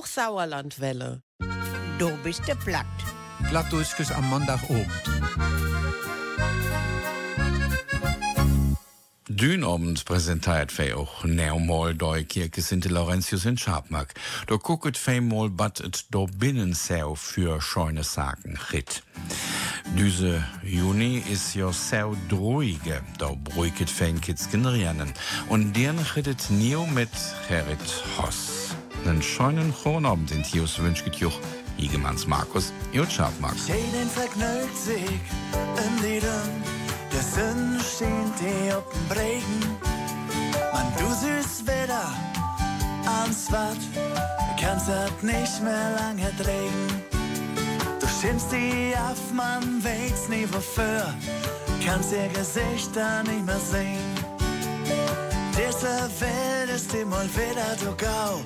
Hochsauerlandwelle. Du bist der Platt. Plattdeutsches am Montagabend. Dünabend präsentiert fei auch neomal doi Kirche St. Laurentius in Schabmark. Da gucket fei mal bat et do binnensau für scheune Saken rit. Düse Juni is jo sau druige, da bruiket fein kids generieren. Und deren rittet Neo mit Gerrit Hoss. Nen scheunen Chronabend in Tios wünschget juch Igemanns Markus, Jut Schabmark. Jeden verknallt sich in Liedern, der Sonne steht dir auf dem Bregen. Man, du süß Wetter, ans Watt, kannst das nicht mehr lange drehen. Du schimpfst die auf, man weiß nie wofür, kannst ihr Gesichter nicht mehr sehen. Diese Welt ist immer wieder du gau,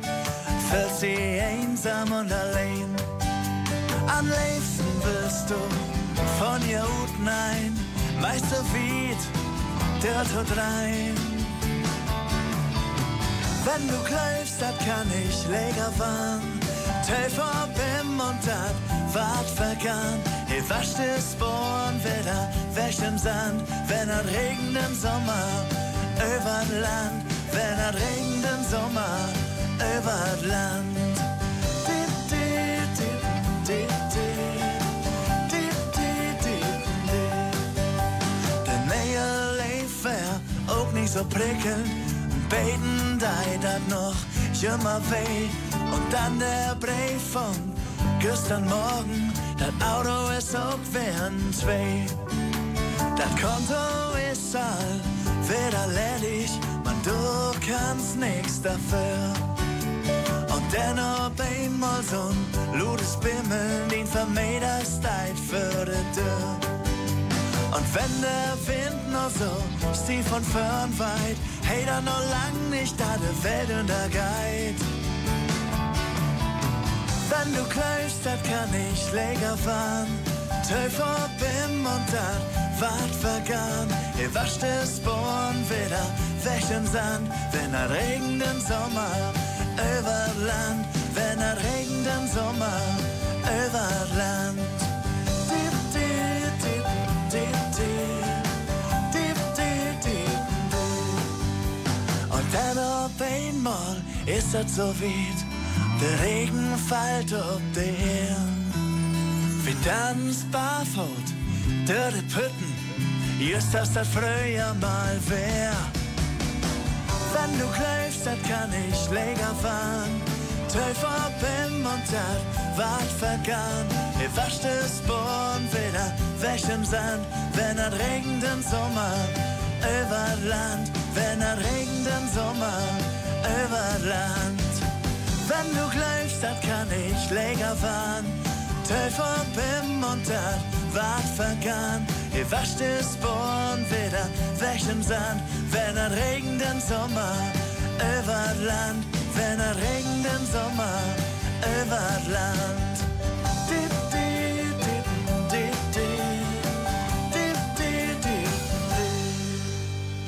fühlst sie einsam und allein. Am liebsten willst du von ihr Hut nein, meist so weit, der tut rein. Wenn du kläufst, dat kann ich leger fahren. Teufel bim und dat wart vergangen. He wascht es Sporn wieder wäscht im Sand, wenn er regnet im Sommer übern Land, wenn er regnet im Sommer Land. Nähe leef wär auch nicht so prickelnd. Beten dei dat noch immer weh. Und dann der Brief von gestern Morgen. Das Auto ist auch wären zwei. Das Konto ist all wieder ledig. Man, du kannst nix dafür. Und dennoch einmal so ein ludes Bimmeln, den vermeidest Zeit für die Tür. Und wenn der Wind noch so stief von fern weit, hey, dann noch lang nicht da der Welt untergeht. Wenn du kläufst, das kann ich läger fahren. Teufel bim und dat wart vergangen. Ihr wascht es Born wieder im Sand, wenn er regnet im Sommer über Land, wenn er regnet im Sommer über Land. Dip, dip, dip, dip, dip. Dip. Und dann auf einmal ist es so weit, der Regen fällt auf die Erde. Wir tanzen barfut durch die Pütten, just das das früher mal wär. Wenn du kläufst, das kann ich läger fahren. Teufel bim und dat wart vergangen. Ihr wascht es Born wieder weg im Sand, wenn er regnet im Sommer über Land, wenn er regnet im Sommer über Land. Wenn du kläufst, das kann ich läger fahren. Teufel bim und dat wart vergangen. Ihr wascht es Born wieder weg im Sand, wenn er regnet im Sommer über Land, wenn er regnet Sommer über Land.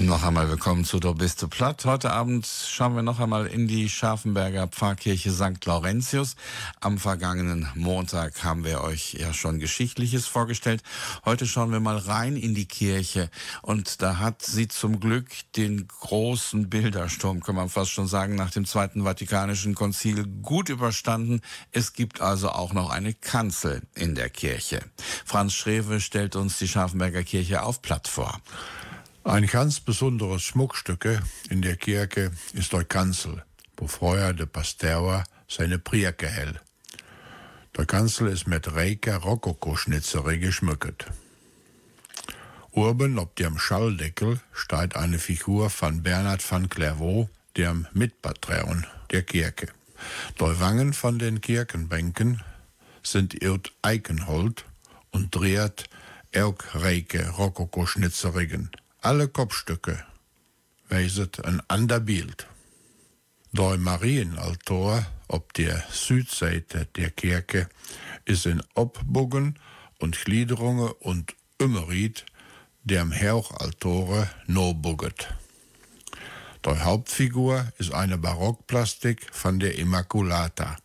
Noch einmal willkommen zu Do bist du platt. Heute Abend schauen wir noch einmal in die Scharfenberger Pfarrkirche St. Laurentius. Am vergangenen Montag haben wir euch ja schon Geschichtliches vorgestellt. Heute schauen wir mal rein in die Kirche und da hat sie zum Glück den großen Bildersturm, kann man fast schon sagen, nach dem Zweiten Vatikanischen Konzil gut überstanden. Es gibt also auch noch eine Kanzel in der Kirche. Franz Schrewe stellt uns die Scharfenberger Kirche auf Platt vor. Ein ganz besonderes Schmuckstücke in der Kirche ist die Kanzel, wo vorher der Pasteur seine Prieke hält. Die Kanzel ist mit reicher Rokoko-Schnitzerei geschmückt. Oben auf dem Schalldeckel steht eine Figur von Bernhard van Clairvaux, dem Mitpatron der Kirche. Die Wangen von den Kirchenbänken sind irrt Eichenholz und dreht auch reiche Rokoko-Schnitzerigen. Alle Kopfstücke weiset ein ander Bild. Der Marienaltar auf der Südseite der Kirche ist in Obbogen und Gliederungen und Ummerit dem Hauchaltore nobuget. Die Hauptfigur ist eine Barockplastik von der Immaculata.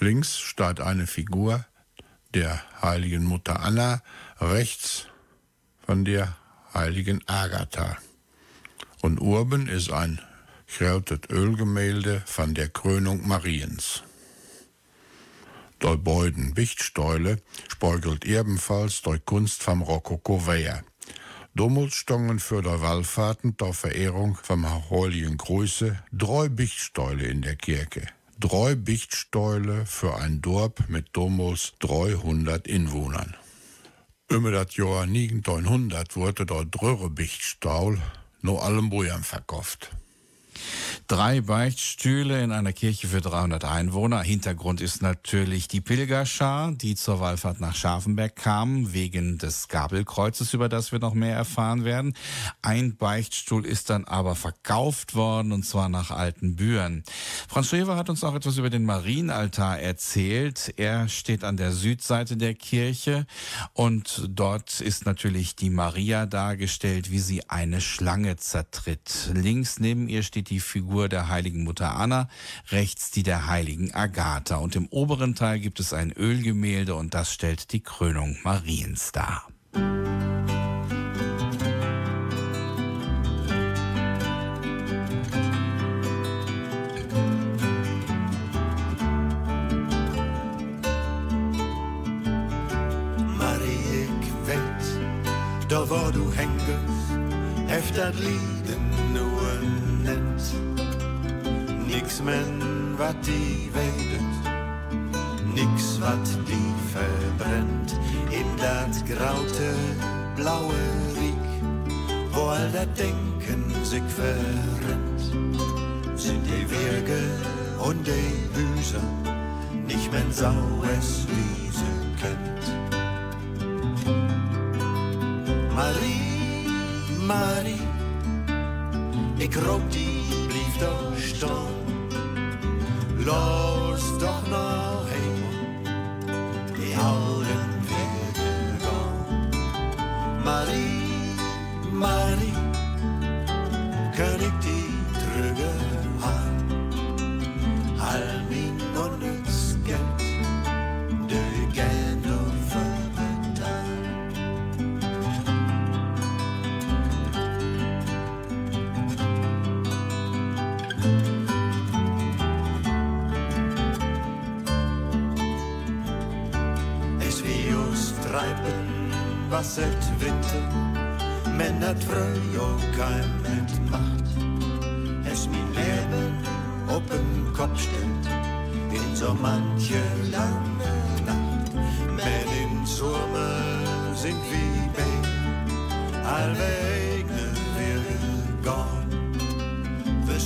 Links steht eine Figur der heiligen Mutter Anna, rechts von der heiligen Agatha. Und oben ist ein gerautet Ölgemälde von der Krönung Mariens. Der beiden Wichtstäule spiegelt ebenfalls der Kunst vom Rokoko Wehr. Damals standen für der Wallfahrten der Verehrung vom heiligen Größe drei Bichtstäule in der Kirche. Drei Bichtstäule für ein Dorf mit damals 300 Inwohnern. Über das Jahr 1900 wurde der dröre Bichtstaul nur allem Brüern verkauft. Drei Beichtstühle in einer Kirche für 300 Einwohner. Hintergrund ist natürlich die Pilgerschar, die zur Wallfahrt nach Scharfenberg kam, wegen des Gabelkreuzes, über das wir noch mehr erfahren werden. Ein Beichtstuhl ist dann aber verkauft worden, und zwar nach alten Bühren. Franz Schrever hat uns auch etwas über den Marienaltar erzählt. Er steht an der Südseite der Kirche und dort ist natürlich die Maria dargestellt, wie sie eine Schlange zertritt. Links neben ihr steht die Figur der heiligen Mutter Anna, rechts die der heiligen Agatha. Und im oberen Teil gibt es ein Ölgemälde und das stellt die Krönung Mariens dar. Marie, ik daar waar du hängst, heeft dat Nix men wat die weet, nix wat die verbrennt, in dat graute blaue Riek, wo all dat Denken sich verrennt, sind die Werke und die Hüser nicht mehr saues Wiese kennt. Marie, Marie, ik roep die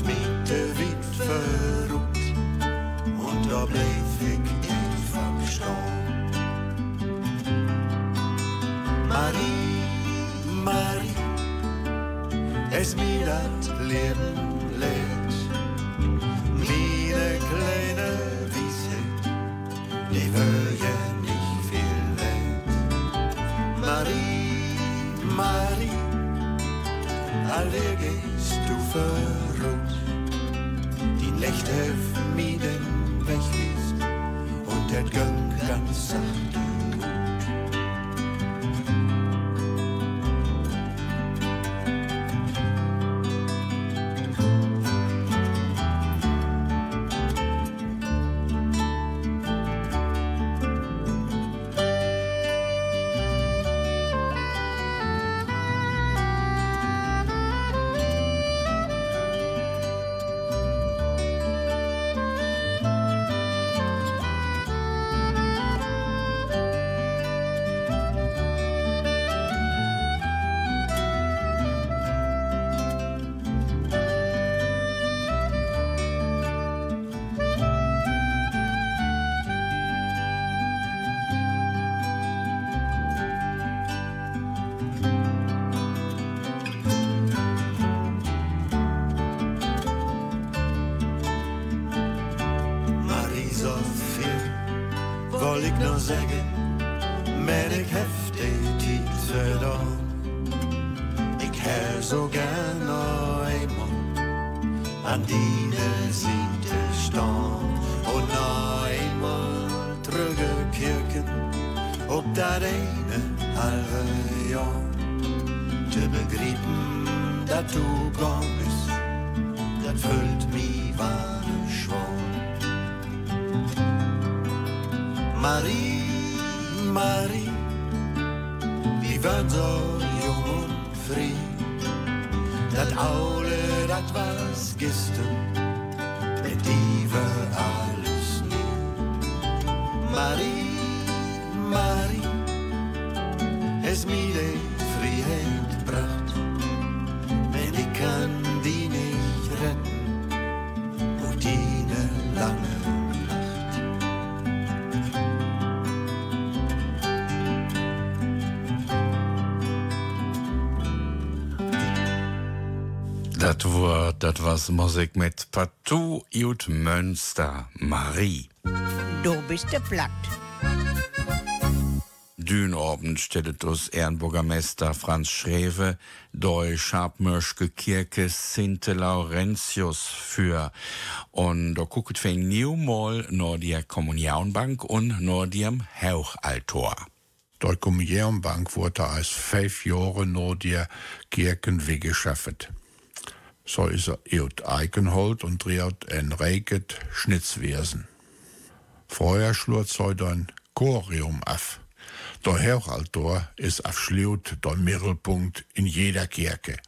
De Wind verruht, und da bleef ich einfach stehen. Marie, Marie, es mir das Leben lädt. Meine kleine Wiese, die will ja nicht viel wert. Marie, Marie, alle gehst du verrückt. So gern einmal an die Seite stehen und einmal op dat ene halve jaar. Te begrijpen dat du gone bist, dat vult mij ware schwor. Marie, Marie, wie waren so jong und frei, dat oude, dat was gestern, dat was Musik mit Partout ut Münster, Marie. Du bist der platt. Dünabend stellt uns Ehrenbürgermeister Franz Schrewe deu Schabmörschke Kirche Sinte Laurentius für. Und da guckt wir new mal nur die Kommunionbank und nur dem Hauchaltor. Die Kommunionbank wurde als fünf Jahre nur der Kirchen weggeschafft. So ist er Eut Eikenhold und dreht ein Reket Schnitzwesen. Vorher schlurt so ein Chorium auf. Der Hauchaltor ist absolut der Mittelpunkt in jeder Kirche.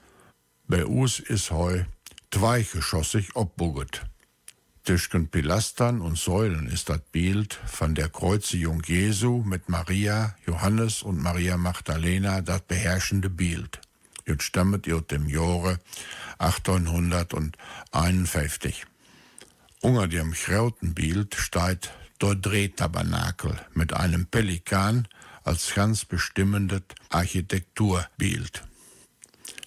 Bei uns ist heu zweigeschossig abbuget. Zwischen Pilastern und Säulen ist das Bild von der Kreuzigung Jesu mit Maria, Johannes und Maria Magdalena das beherrschende Bild. Und stammet aus dem Jahre 1851. Unter dem Schrautenbild steht der Drehtabernakel mit einem Pelikan als ganz bestimmendes Architekturbild.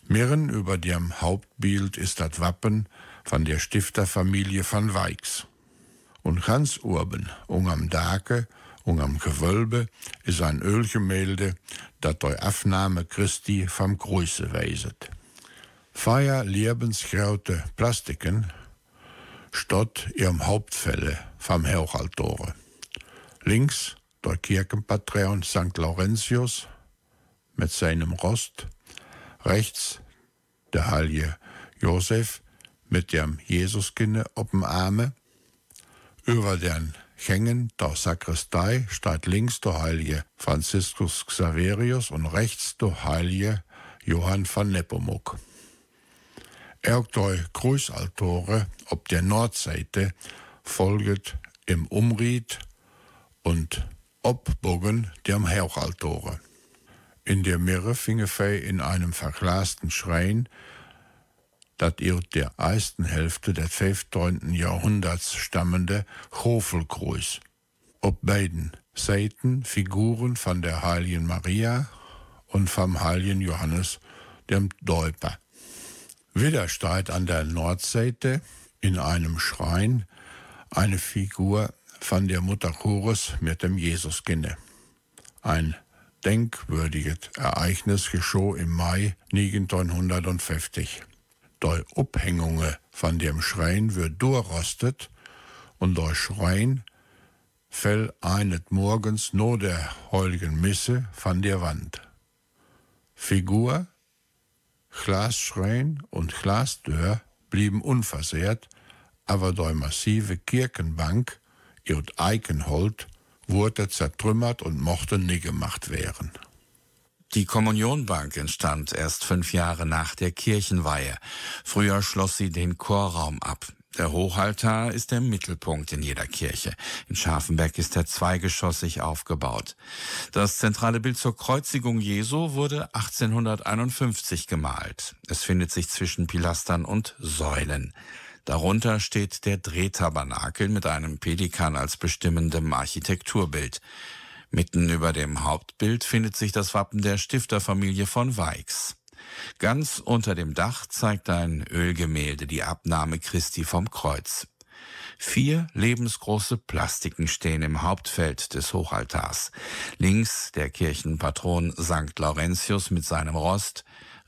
Mirren über dem Hauptbild ist das Wappen von der Stifterfamilie von Weix. Und ganz oben, unterm Dake, unterm Gewölbe, ist ein Ölgemälde, das die Aufnahme Christi vom Grüße weiset. Feier lebensgraute Plastiken stott ihrem Hauptfälle vom Hauchaltore. Links der Kirchenpatron St. Laurentius mit seinem Rost, rechts der heilige Josef mit dem Jesuskind auf dem Arme, über den Hängen der Sakristei steht links der heilige Franziskus Xaverius und rechts der heilige Johann von Nepomuk. Auch die Kruisaltore auf der Nordseite folget im Umried und Obbogen dem Hauchaltore. In der Mirre finge in einem verglasten Schrein, dat ihr der ersten Hälfte des 15. Jahrhunderts stammende Hofelkreuz. Ob beiden Seiten Figuren von der heiligen Maria und vom heiligen Johannes dem Däuper. Wieder an der Nordseite in einem Schrein eine Figur von der Mutter Chorus mit dem Jesuskind. Ein denkwürdiges Ereignis geschah im Mai 1950. Die Abhängungen von dem Schrein wird durchrostet und der Schrein fällt eines Morgens nur der heiligen Misse von der Wand. Figur, Glasschrein und Glasdeur blieben unversehrt, aber die massive Kirchenbank, ihr Eikenhold, wurde zertrümmert und mochte nie gemacht werden. Die Kommunionbank entstand erst fünf Jahre nach der Kirchenweihe. Früher schloss sie den Chorraum ab. Der Hochaltar ist der Mittelpunkt in jeder Kirche. In Scharfenberg ist er zweigeschossig aufgebaut. Das zentrale Bild zur Kreuzigung Jesu wurde 1851 gemalt. Es findet sich zwischen Pilastern und Säulen. Darunter steht der Drehtabernakel mit einem Pelikan als bestimmendem Architekturbild. Mitten über dem Hauptbild findet sich das Wappen der Stifterfamilie von Weix. Ganz unter dem Dach zeigt ein Ölgemälde die Abnahme Christi vom Kreuz. Vier lebensgroße Plastiken stehen im Hauptfeld des Hochaltars. Links der Kirchenpatron St. Laurentius mit seinem Rost,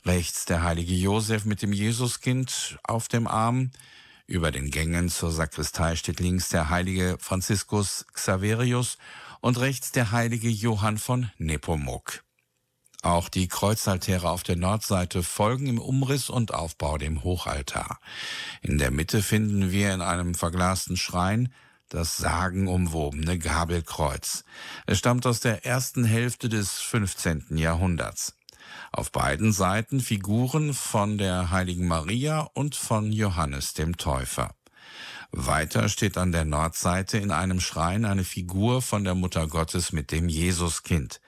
rechts der heilige Josef mit dem Jesuskind auf dem Arm, über den Gängen zur Sakristei steht links der heilige Franziskus Xaverius und rechts der heilige Johann von Nepomuk. Auch die Kreuzaltäre auf der Nordseite folgen im Umriss und Aufbau dem Hochaltar. In der Mitte finden wir in einem verglasten Schrein das sagenumwobene Gabelkreuz. Es stammt aus der ersten Hälfte des 15. Jahrhunderts. Auf beiden Seiten Figuren von der heiligen Maria und von Johannes dem Täufer. Weiter steht an der Nordseite in einem Schrein eine Figur von der Mutter Gottes mit dem Jesuskind.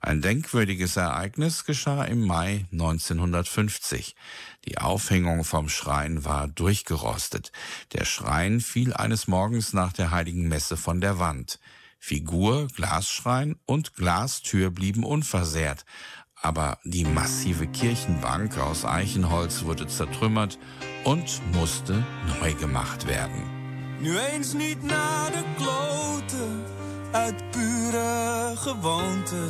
Ein denkwürdiges Ereignis geschah im Mai 1950. Die Aufhängung vom Schrein war durchgerostet. Der Schrein fiel eines Morgens nach der heiligen Messe von der Wand. Figur, Glasschrein und Glastür blieben unversehrt, aber die massive Kirchenbank aus Eichenholz wurde zertrümmert und musste neu gemacht werden. Nu eens niet naar de kloten, uit pure gewoonte.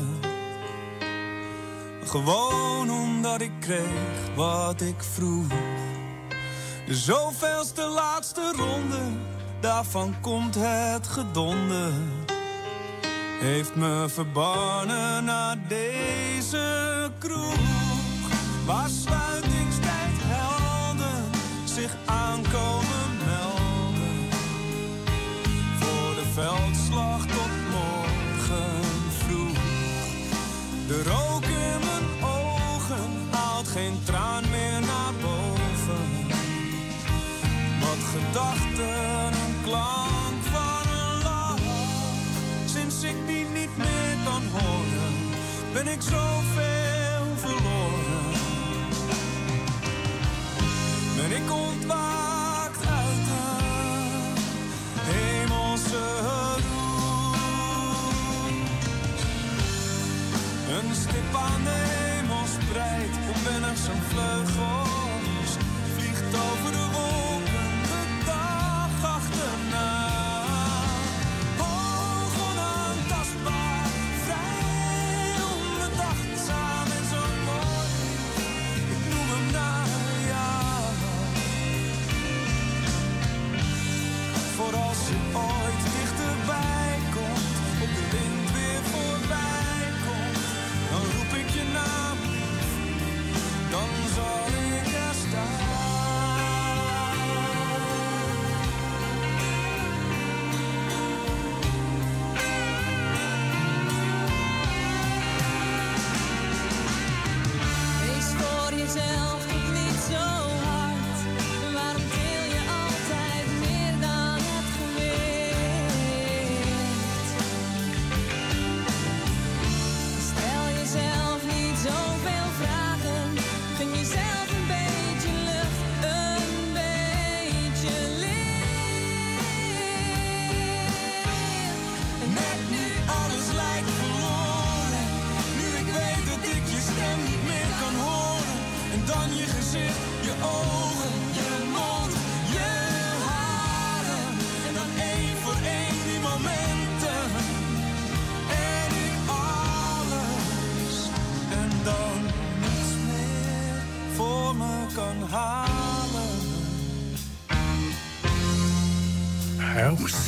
Gewoon omdat ik kreeg wat ik vroeg. De laatste ronde, daarvan komt het gedonde. Heeft me verbannen naar deze kroeg. Waar zich aankomen melden. Voor de veldslag tot morgen vroeg. De rook in mijn ogen haalt geen traan meer naar boven. Wat gedachten een klank van een lach. Sinds ik die niet meer kan horen, ben ik zoveel close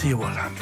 Auch Zeeuwenlandwelle. Als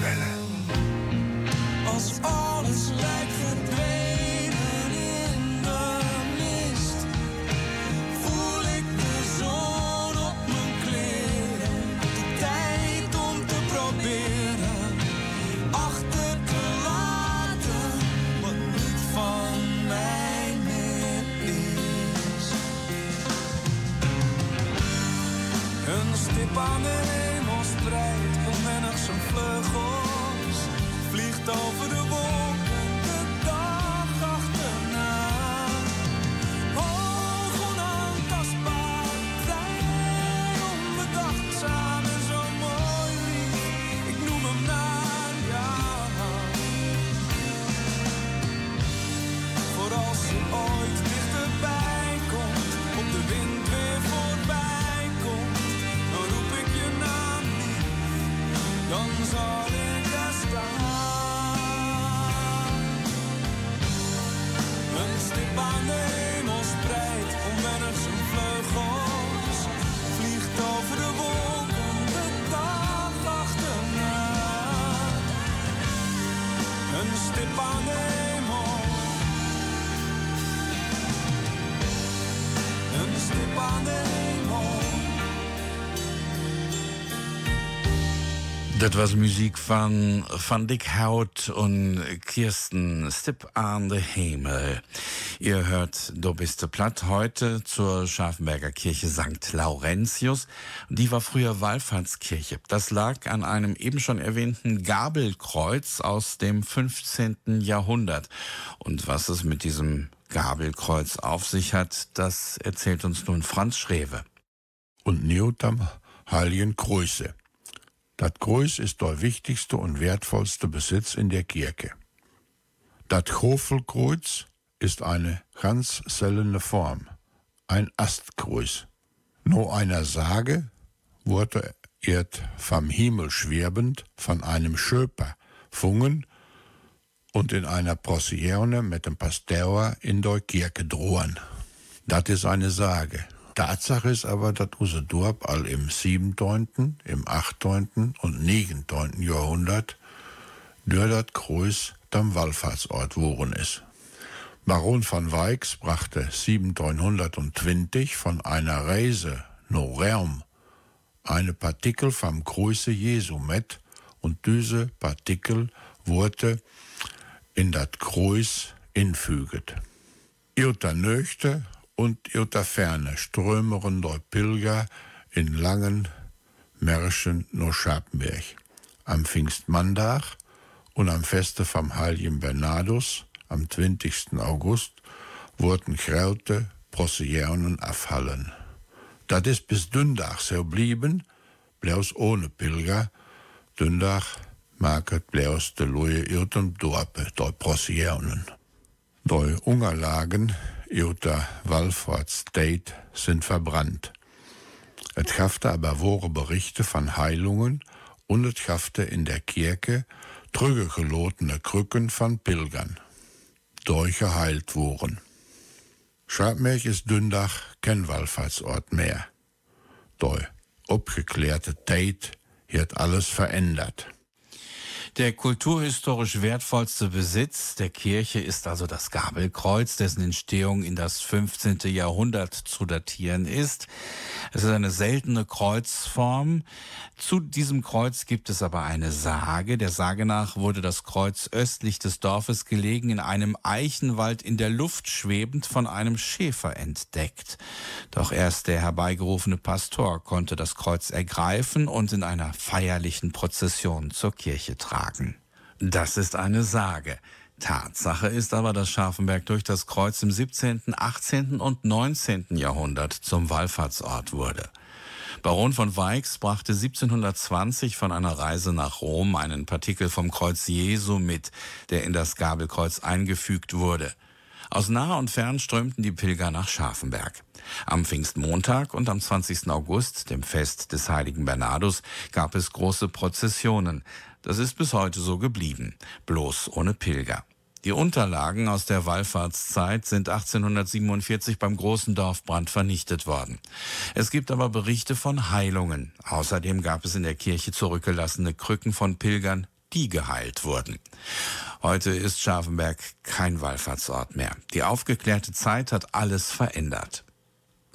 Das was Musik von Van Dick Haut und Kirsten Stipp an the Himmel. Ihr hört Du bist platt heute zur Scharfenberger Kirche St. Laurentius. Die war früher Wallfahrtskirche. Das lag an einem eben schon erwähnten Gabelkreuz aus dem 15. Jahrhundert. Und was es mit diesem Gabelkreuz auf sich hat, das erzählt uns nun Franz Schrewe. Und Neotam Heiligen Kreuze. Das Kreuz ist der wichtigste und wertvollste Besitz in der Kirche. Das Hofelkreuz ist eine ganz seltene Form, ein Astkreuz. Nur einer Sage wurde er vom Himmel schwebend von einem Schöper fungen und in einer Processione mit dem Pasteur in der Kirche drohen. Das ist eine Sage. Tatsache ist aber, dass unser Dorf all im 7., im 8. und 9. Jahrhundert durch das Kreuz dem Wallfahrtsort worden ist. Baron von Weix brachte 1720 von einer Reise nach Rom eine Partikel vom Größe Jesu mit und diese Partikel wurde in das Kreuz infüget. Ihr Nöchte und in der Ferne strömeren der Pilger in langen Märschen nach Scharpenberg. Am Pfingstmanntag und am Feste vom Heiligen Bernardus am 20. August wurden Kraute Processionen abfallen. Das ist bis Dündach so blieben, bloß ohne Pilger. Dündach market bloß de Luje irtem Dorpe der Processionen. Die Unterlagen Jutta Walford State sind verbrannt. Es schaffte aber wahre Berichte von Heilungen und es schaffte in der Kirche trügegelotene Krücken von Pilgern, durchgeheilt wurden. Schabmerch ist Dündach kein Wallfahrtsort mehr. Der abgeklärte Tate hat alles verändert. Der kulturhistorisch wertvollste Besitz der Kirche ist also das Gabelkreuz, dessen Entstehung in das 15. Jahrhundert zu datieren ist. Es ist eine seltene Kreuzform. Zu diesem Kreuz gibt es aber eine Sage. Der Sage nach wurde das Kreuz östlich des Dorfes gelegen, in einem Eichenwald in der Luft schwebend von einem Schäfer entdeckt. Doch erst der herbeigerufene Pastor konnte das Kreuz ergreifen und in einer feierlichen Prozession zur Kirche tragen. Das ist eine Sage. Tatsache ist aber, dass Scharfenberg durch das Kreuz im 17., 18. und 19. Jahrhundert zum Wallfahrtsort wurde. Baron von Weix brachte 1720 von einer Reise nach Rom einen Partikel vom Kreuz Jesu mit, der in das Gabelkreuz eingefügt wurde. Aus nah und fern strömten die Pilger nach Scharfenberg. Am Pfingstmontag und am 20. August, dem Fest des heiligen Bernardus, gab es große Prozessionen. Das ist bis heute so geblieben, bloß ohne Pilger. Die Unterlagen aus der Wallfahrtszeit sind 1847 beim großen Dorfbrand vernichtet worden. Es gibt aber Berichte von Heilungen. Außerdem gab es in der Kirche zurückgelassene Krücken von Pilgern, die geheilt wurden. Heute ist Scharfenberg kein Wallfahrtsort mehr. Die aufgeklärte Zeit hat alles verändert.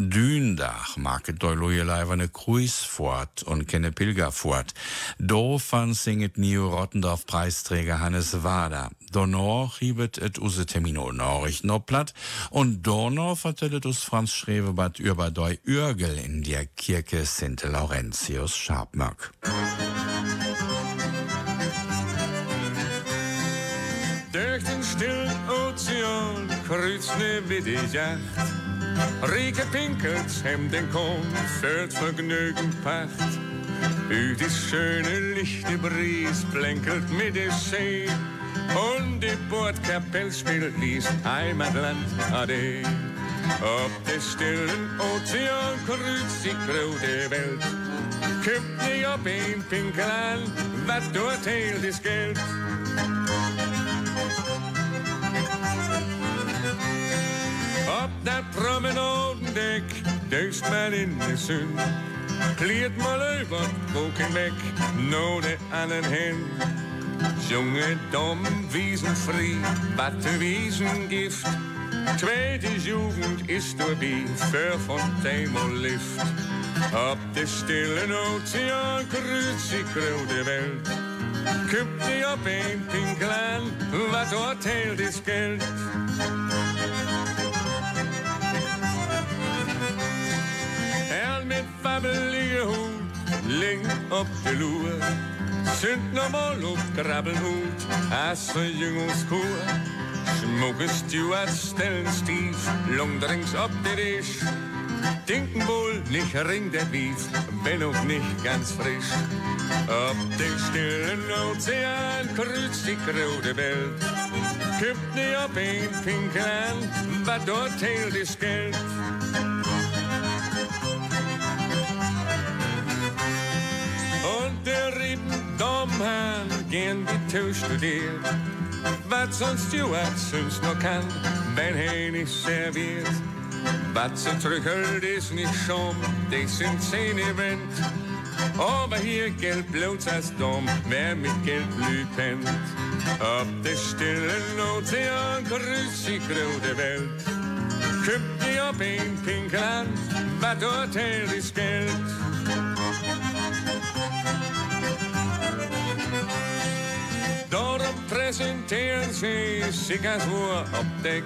Dündag maket doi lojelejverne Cruisefort und kenne Pilgerfort. Do fan singet Nio Rottendorf Preisträger Hannes Wader. Donor hiebet et use Termino Norrichten no platt und Donor vertellet us Franz Schrevebad über doi Ürgel in der Kirche St. Laurentius Schabmöck. Durch den stillen Ozean kreuzt ne wie die Yacht. Rieke Pinkels hem den Kohn führt Vergnügen Pacht. Ut die schöne lichte Bries blänkelt mit der See und die Bordkapelle spielt Lies Heimatland Ade. Op de stillen Ozean kreuzt die grote Welt. Kommt nie op een Pinkel an, wat dort heilt is Geld. Op dat promenadendek duist men in de zon. Kleed maar ook in weg, noden aan een hen. Junge Dom, Wiesenfrei, Batte Wiesengift. Tweede Jugend ist vorbei, für Fontaine und Lift. Op de stille oceaan kruist die grote Welt. Kupt die op een pinklaan, wat dort heel is geld. Hoed, ling op de loer. Sunt normaal op krabbelhoed, als een jongenskoer. Smoke Stewart, stellen stief, longdrinks op de dish. Denken wohl nicht ring der Beef, bin auch nicht ganz frisch. Auf den stillen Ozean kreuzt die große Welt. Kippt nie ein Pinkel an, was dort hält ist Geld. Der Rieben Domhahn gern die Tür studiert. Was sonst Stewart sonst noch kann, wenn er nicht serviert. Was ze terugholt is niet som, det sind zehn Event. Aber hier gelb bloß als Dom, wer mit gelb blühtent. Auf der stillen Ozean grüßt die große Welt. Küppt die auf ein Pinkland, was dort hält ist Geld. Darum präsentieren sie sich als Uhr auf Deck.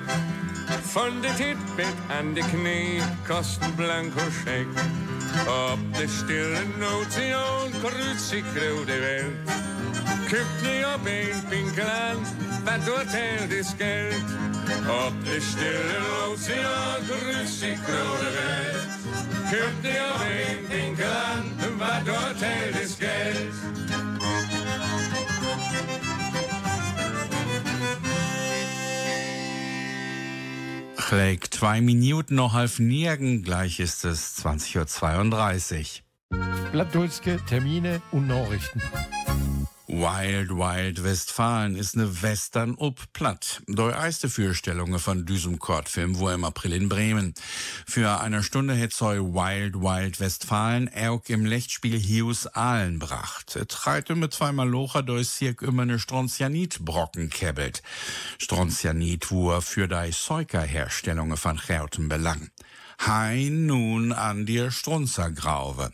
Von de Titbett an de Knie kosten blanco Scheck. Op de stille Ozean kreuzt sich grote Welt. Kippt nie op een pinkel aan, wat dort hält is Geld. Op de stille Ozean kreuzt sich grote Welt. Kippt nie op een pinkel aan, wat dort hält is Geld. Gleich zwei Minuten noch halb nirgen, gleich ist es 20.32 Uhr. Plattdeutsche Termine und Nachrichten. Wild Wild Westfalen ist ne Western up platt. Die erste Vorstellung von diesem Kurzfilm war im April in Bremen. Für eine Stunde hätt soll Wild Wild Westfalen auch im Lichtspiel Hughes Aalen bracht. Et reite mit zweimal Locher durch Sirk immer ne Strontianit-Brocken kebbelt. Strontianit war für die Säukerherstellungen von Gerten belang. Hein nun an dir Strunzergrauwe.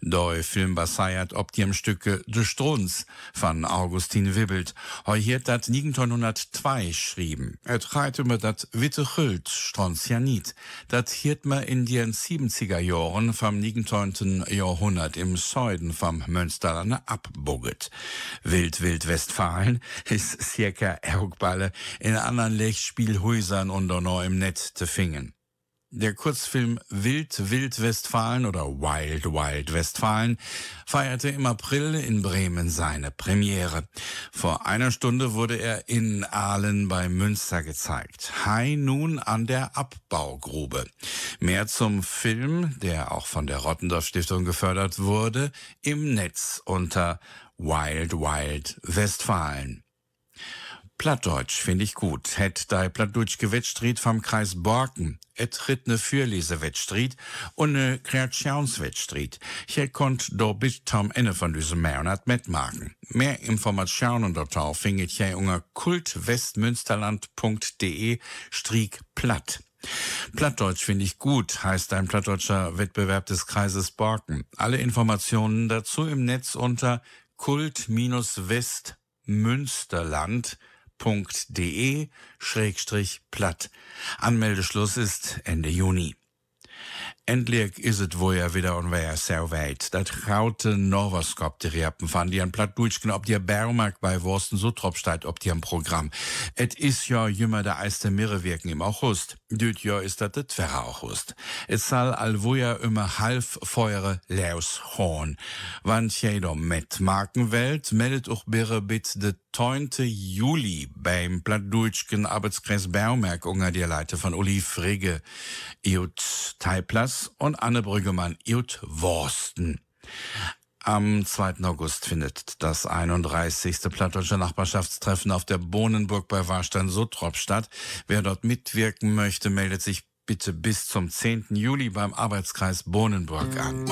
Doi Film baseiert ob dem Stücke De Strunz von Augustin Wibbelt. Heu hiert dat 1902 schrieben. Et reite mir dat Witte Chült Stronzianit. Dat hiert mir in den 70er Jahren vom 19. Jahrhundert im Süden vom Münsterland abbugget. Wild Wild Westfalen ist circa Ergballe in anderen Lechspielhäusern und auch noch im Netz zu fingen. Der Kurzfilm Wild Wild Westfalen oder Wild Wild Westfalen feierte im April in Bremen seine Premiere. Vor einer Stunde wurde er in Aalen bei Münster gezeigt. Hai nun an der Abbaugrube. Mehr zum Film, der auch von der Rottendorf Stiftung gefördert wurde, im Netz unter Wild Wild Westfalen. Plattdeutsch finde ich gut. Het dei Plattdeutschke Wettstried vom Kreis Borken. Et tritt ne Fürlesewettstried und ne Kreationswettstried. Hier konnt do bis zum Ende von diesem Monat mitmachen. Mehr Informationen dazu findet ihr unter kultwestmünsterland.de Strieg platt. Plattdeutsch finde ich gut, heißt ein plattdeutscher Wettbewerb des Kreises Borken. Alle Informationen dazu im Netz unter kult-westmünsterland.de www.de schrägstrich platt. Anmeldeschluss ist Ende Juni. Endlich is het woja wieder und wer so weit. Dat traute Novoskop die Rippen van die an platt durchgen, ob die Bärmarkt bei Wursten so tropsteigt, ob die am Programm. Et is ja jümmer der Eis der Mirre wirken im August. Düt ja ist dat det Verre August. Et sal all woja immer half feuere Leus horn. Wann jeder mitmarken welt, meldet auch birre bit de 9. Juli beim Plattdeutschen Arbeitskreis Baumerk unter der Leiter von Uli Frigge, Iut Teiplas und Anne Brüggemann, Iut Worsten. Am 2. August findet das 31. Plattdeutsche Nachbarschaftstreffen auf der Bohnenburg bei Warstein-Suttrop statt. Wer dort mitwirken möchte, meldet sich bitte bis zum 10. Juli beim Arbeitskreis Bohnenburg an.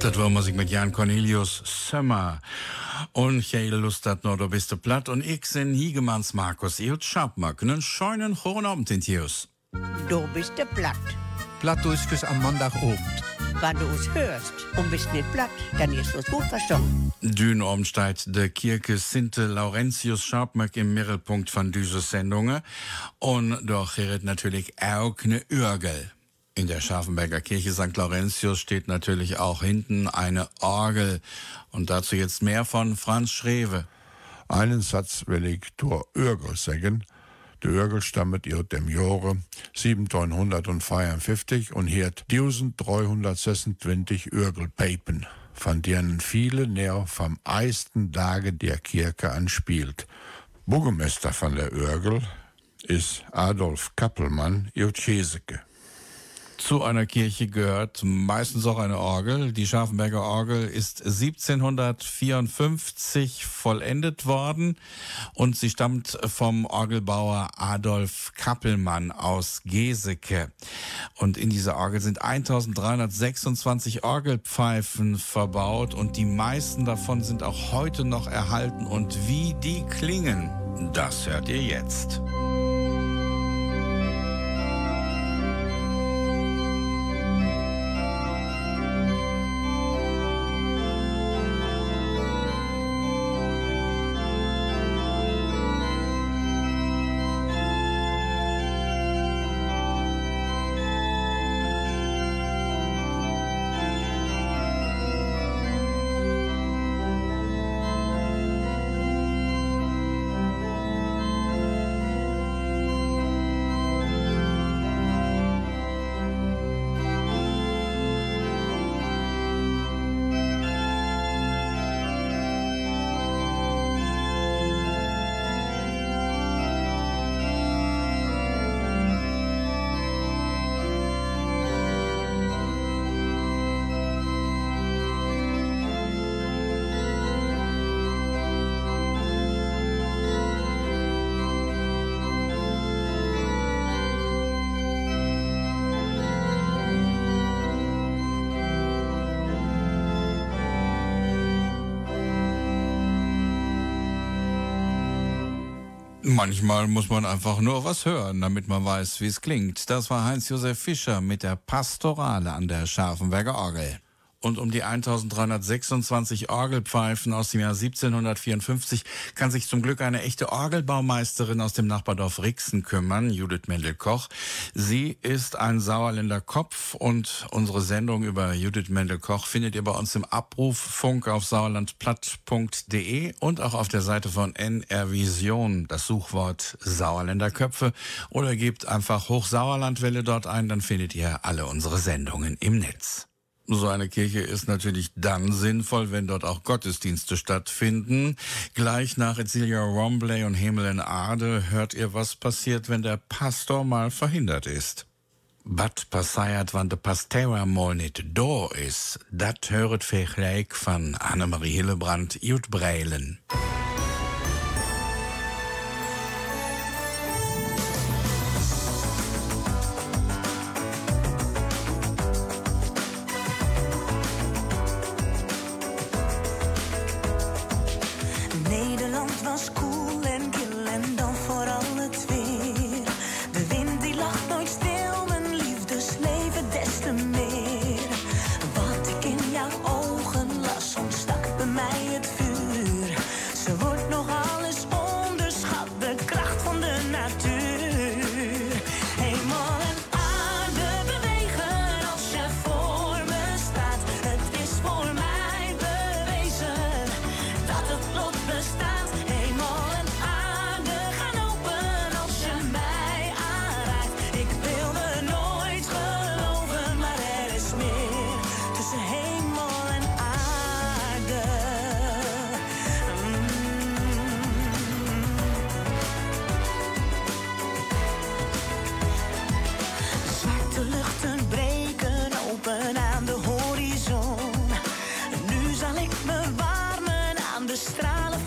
Das war Musik mit Jan Cornelius Summer. Und jede Lust hat nur, du bist du platt. Und ich sind Hiegemanns Markus Eut Schabmack. Einen schönen hohen Abend in Tius. Du bist der platt. Plattdeutsches am Montagabend. Wenn du es hörst und bist nicht platt, dann ist es gut verstanden. Dün oben steht der Kirche Sinte Laurentius Schabmack im Mittelpunkt von dieser Sendungen. Und doch hier ist natürlich auch eine Orgel. In der Scharfenberger Kirche St. Laurentius steht natürlich auch hinten eine Orgel. Und dazu jetzt mehr von Franz Schrewe. Einen Satz will ich zur Örgel sagen. Der Örgel stammt aus dem Jahre 1754 und hat 1326 Örgelpeipen, von denen viele näher vom eisten Tage der Kirche anspielt. Bürgermeister von der Örgel ist Adolf Kappelmann aus Cheseke. Zu einer Kirche gehört meistens auch eine Orgel. Die Scharfenberger Orgel ist 1754 vollendet worden und sie stammt vom Orgelbauer Adolf Kappelmann aus Geseke. Und in dieser Orgel sind 1326 Orgelpfeifen verbaut und die meisten davon sind auch heute noch erhalten. Und wie die klingen, das hört ihr jetzt. Manchmal muss man einfach nur was hören, damit man weiß, wie es klingt. Das war Heinz-Josef Fischer mit der Pastorale an der Scharfenberger Orgel. Und um die 1326 Orgelpfeifen aus dem Jahr 1754 kann sich zum Glück eine echte Orgelbaumeisterin aus dem Nachbardorf Rixen kümmern, Judith Mendel-Koch. Sie ist ein Sauerländer Kopf und unsere Sendung über Judith Mendel-Koch findet ihr bei uns im Abruf auf sauerlandplatt.de und auch auf der Seite von NR Vision das Suchwort Sauerländer Köpfe oder gebt einfach Hochsauerlandwelle dort ein, dann findet ihr alle unsere Sendungen im Netz. So eine Kirche ist natürlich dann sinnvoll, wenn dort auch Gottesdienste stattfinden. Gleich nach Ezilia Rombley und Himmel in Ade hört ihr, was passiert, wenn der Pastor mal verhindert ist. Wat passiert, wann der Pasteur mal nicht da ist, dat höret vielleicht von Annemarie Hillebrand Jut Breilen.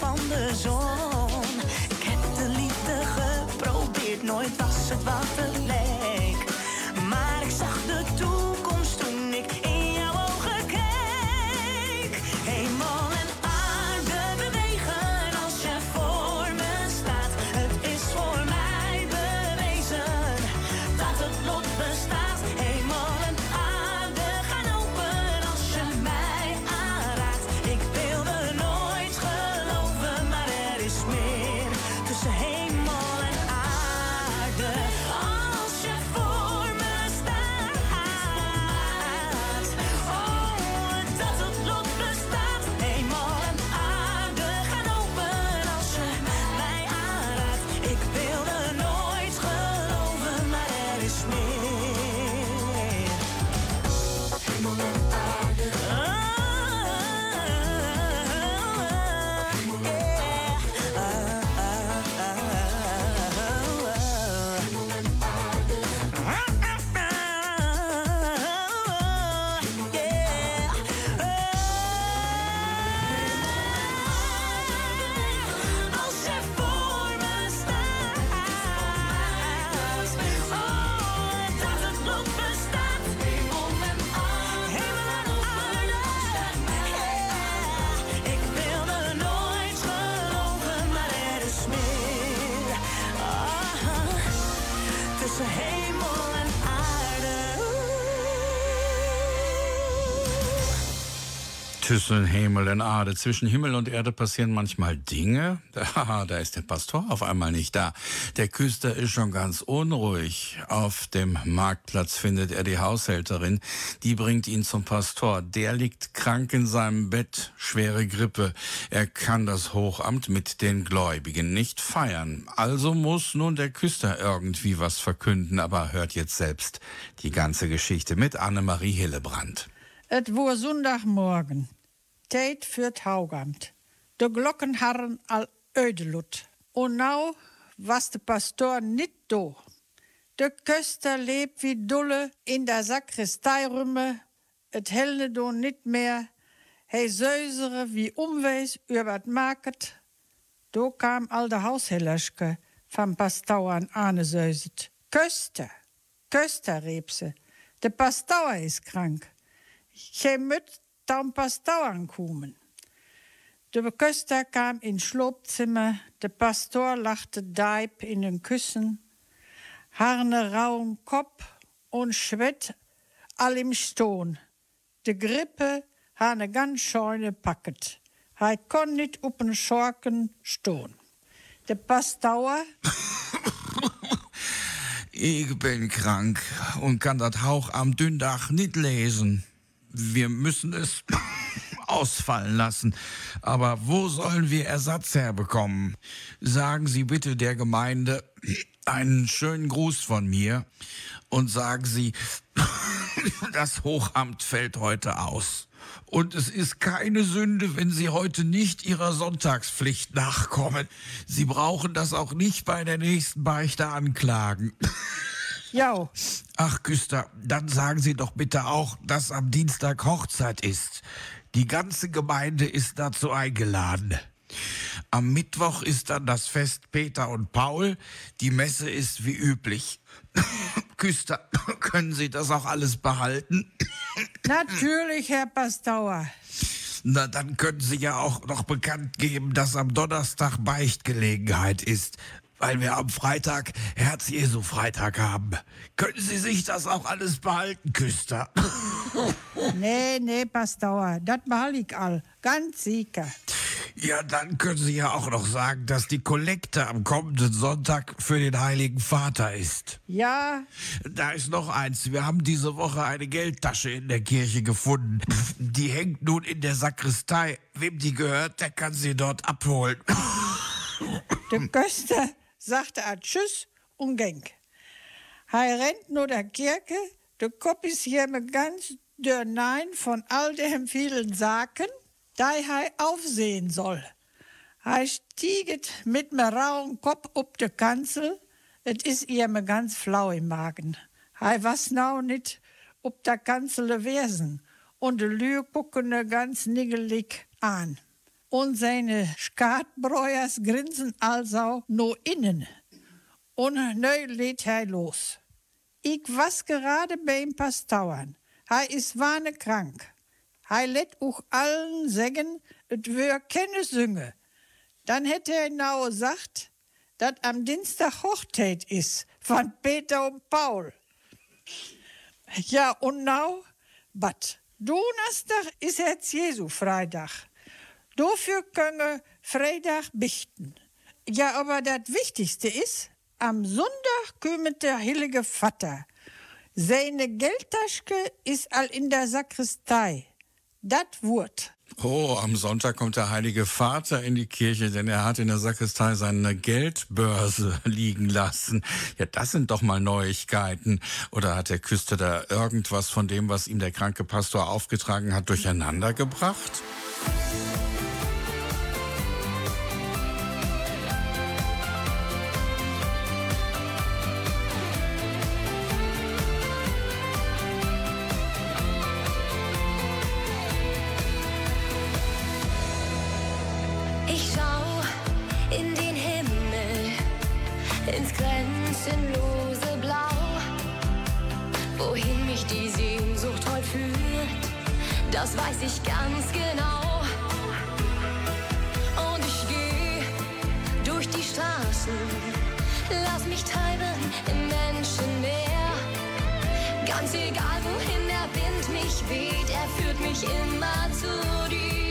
Van de zon. Ik heb de liefde geprobeerd, nooit was het wat leek. Zwischen Himmel und Erde. Zwischen Himmel und Erde passieren manchmal Dinge. Da, da ist der Pastor auf einmal nicht da. Der Küster ist schon ganz unruhig. Auf dem Marktplatz findet er die Haushälterin. Die bringt ihn zum Pastor. Der liegt krank in seinem Bett. Schwere Grippe. Er kann das Hochamt mit den Gläubigen nicht feiern. Also muss nun der Küster irgendwie was verkünden. Aber hört jetzt selbst die ganze Geschichte mit Annemarie Hillebrand. Het woer zondagmorgen. Tijd voor het hougamt. De glokken harren al uitgeloed. En nou was de pastoor niet do. De kuster lebt wie dolle in der Sakristeirumme. Het helde do niet meer. Hij zeuzere wie omwees über het market. Do kam al de huishellerske van pastauer aan zeuzet. Kuster, kuster, riep ze. De pastauer is krank. Gij moet dan pastauer komen. De Köster kam in Schlafzimmer, der Pastor lachte deib in den Küssen, harne rauen Kopf und Schwett all im Stohn. De Grippe hane ganz scheune packet. Hij kon nicht up'n Schorken stohn. Der Pastor Ich bin krank und kann das Hauch am Dündach nicht lesen. Wir müssen es ausfallen lassen. Aber wo sollen wir Ersatz herbekommen? Sagen Sie bitte der Gemeinde einen schönen Gruß von mir und sagen Sie, das Hochamt fällt heute aus. Und es ist keine Sünde, wenn Sie heute nicht Ihrer Sonntagspflicht nachkommen. Sie brauchen das auch nicht bei der nächsten Beichte anklagen. Ja. Ach, Küster, dann sagen Sie doch bitte auch, dass am Dienstag Hochzeit ist. Die ganze Gemeinde ist dazu eingeladen. Am Mittwoch ist dann das Fest Peter und Paul. Die Messe ist wie üblich. Küster, können Sie das auch alles behalten? Natürlich, Herr Pastor. Na, dann können Sie ja auch noch bekannt geben, dass am Donnerstag Beichtgelegenheit ist, weil wir am Freitag Herz-Jesu-Freitag haben. Können Sie sich das auch alles behalten, Küster? Nee, nee, Pastor, das behal ich all. Ganz sicher. Ja, dann können Sie ja auch noch sagen, dass die Kollekte am kommenden Sonntag für den Heiligen Vater ist. Ja, Da ist noch eins. Wir haben diese Woche eine Geldtasche in der Kirche gefunden. Die hängt nun in der Sakristei. Wem die gehört, der kann sie dort abholen. der Köster sagte a Tschüss und ging. Hij rennt nur der Kirche, der Kopf ist hier ganz dürnein von all dem vielen Saken, da hij aufsehen soll. Hij stieget mit mir rauen Kopf up de Kanzel, et is ihr mir ganz flau im Magen. Hij was nau nit up der Kanzel wesen und de Lü gucken ne ganz niggelig an. Und seine Skatbreuers grinsen also no innen. Und neu lädt hij los. Ich was gerade beim Pastauern. Hij is wane krank. Hij let auch allen sagen, et wär keine Sünge. Dann hätte er nau gesagt, dat am Dienstag Hochzeit is von Peter und Paul. Ja, und nau, bat, Donnerstag is Herz Jesu Freitag. Dafür können Freitag bichten. Ja, aber das Wichtigste ist, am Sonntag kümmert der Heilige Vater. Seine Geldtasche ist all in der Sakristei. Das Wort. Oh, am Sonntag kommt der Heilige Vater in die Kirche, denn er hat in der Sakristei seine Geldbörse liegen lassen. Ja, das sind doch mal Neuigkeiten. Oder hat der Küster da irgendwas von dem, was ihm der kranke Pastor aufgetragen hat, durcheinander gebracht? Mich treiben im Menschenmeer. Ganz egal wohin der Wind mich weht, er führt mich immer zu dir.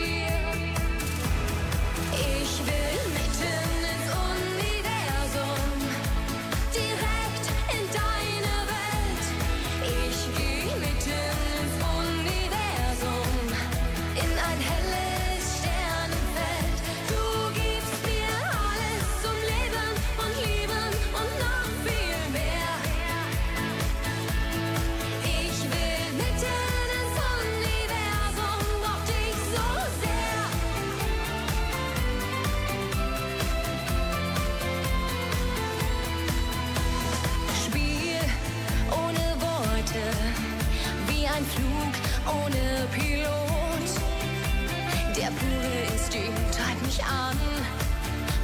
mich an,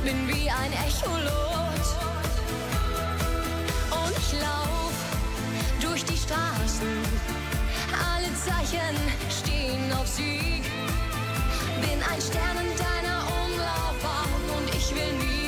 bin wie ein Echolot. Und ich lauf durch die Straßen, alle Zeichen stehen auf Sieg. Bin ein Stern in deiner Umlaufbahn und ich will nie.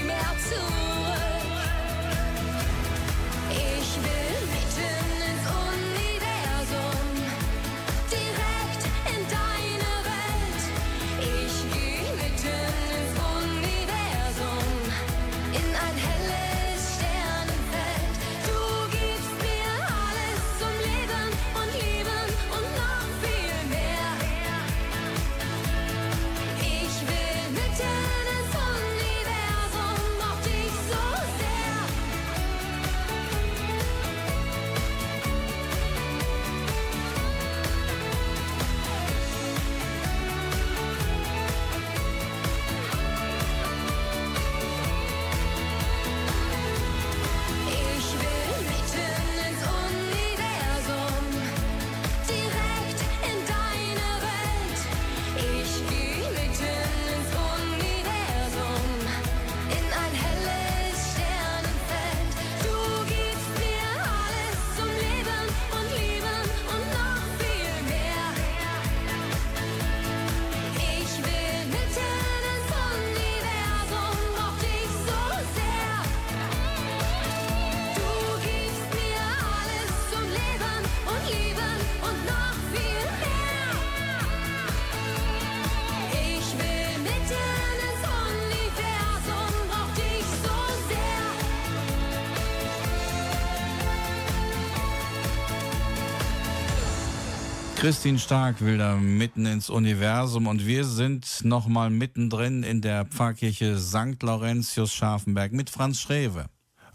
Christine Stark will da mitten ins Universum und wir sind noch mal mittendrin in der Pfarrkirche St. Laurentius Scharfenberg mit Franz Schrewe.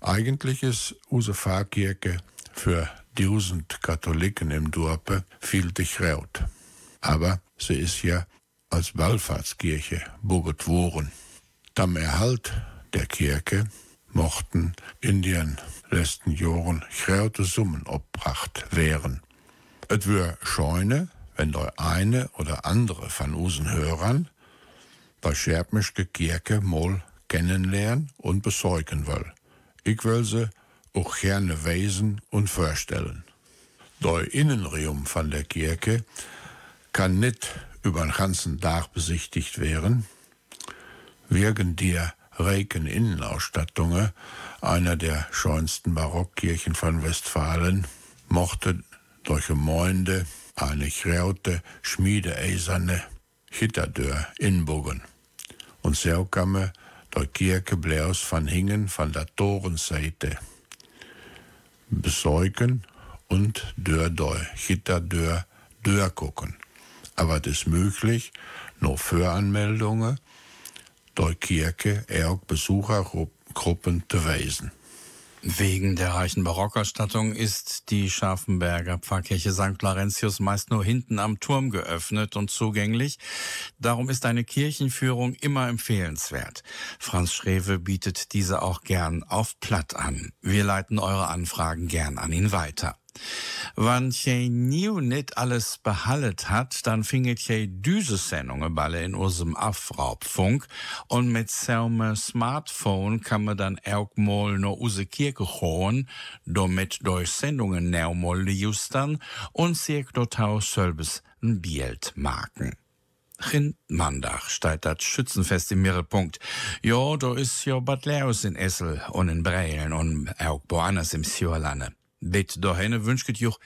Eigentlich ist unsere Pfarrkirche für 1000 Katholiken im Dorpe viel dichraut. Aber sie ist ja als Wallfahrtskirche buget worden. Am Erhalt der Kirche mochten in den letzten Jahren große Summen abgebracht werden. Es wäre scheune, wenn der eine oder andere von unseren Hörern der Scherpmische Kirche mal kennenlernen und besorgen will. Ich will sie auch gerne wesen und vorstellen. Der Innenraum von der Kirche kann nicht über den ganzen Tag besichtigt werden. Wegen der reichen Innenausstattungen einer der schönsten Barockkirchen von Westfalen mochte durch Gemeinde eine graute, schmiedeeiserne Gitterdeur inbogen. Und so kam er der Kirche blaus van Hingen von der Torenseite besäugen und dör deu, Gitterdeur, dör gucken. Aber das ist möglich, nur Voranmeldungen der Kirche auch Besuchergruppen zu weisen. Wegen der reichen Barockausstattung ist die Scharfenberger Pfarrkirche St. Laurentius meist nur hinten am Turm geöffnet und zugänglich. Darum ist eine Kirchenführung immer empfehlenswert. Franz Schrewe bietet diese auch gern auf Platt an. Wir leiten eure Anfragen gern an ihn weiter. Wann je nie nicht alles behallet hat, dann finget je diese Sendungen balle in unserem Afraubfunk und mit seinem Smartphone kann man dann auch mal noch use Kirche hören, damit durch Sendungen näher mal justern und sich dort auch selbst ein Bild machen. Rindmandach steht das Schützenfest im Mittelpunkt. Ja, da ist ja Bad Leus in Essel und in Breilen und auch woanders im Sjörlande. Bitte dahin wünscht joch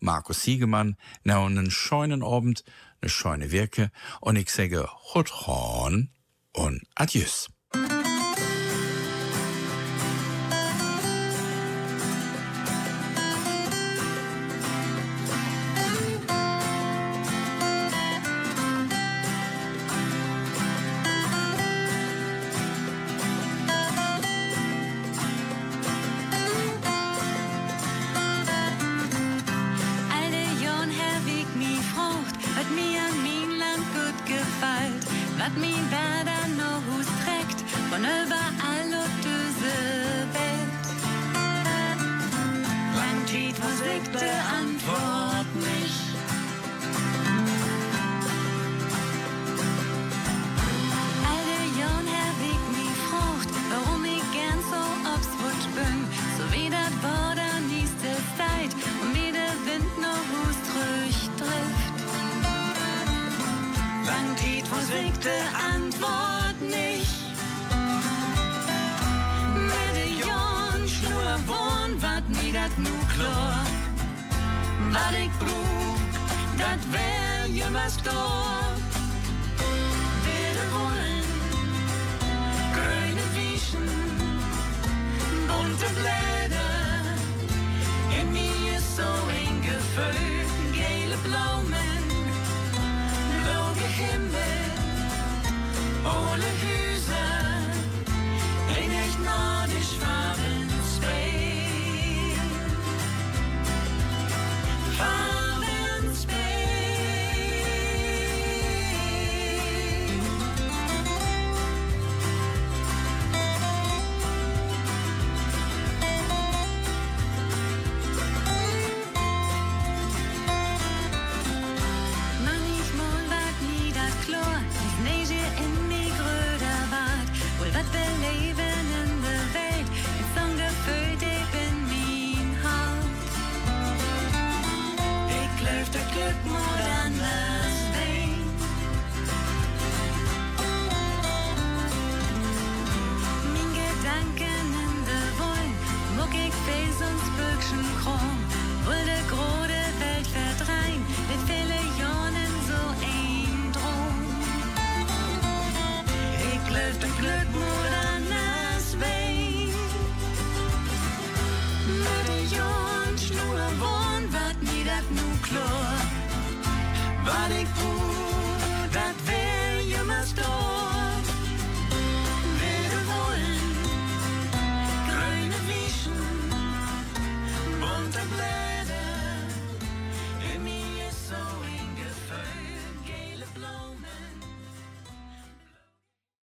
Markus Siegemann na einen scheunen Abend, ne scheune Wirke und ich sage Hutron und Adieus.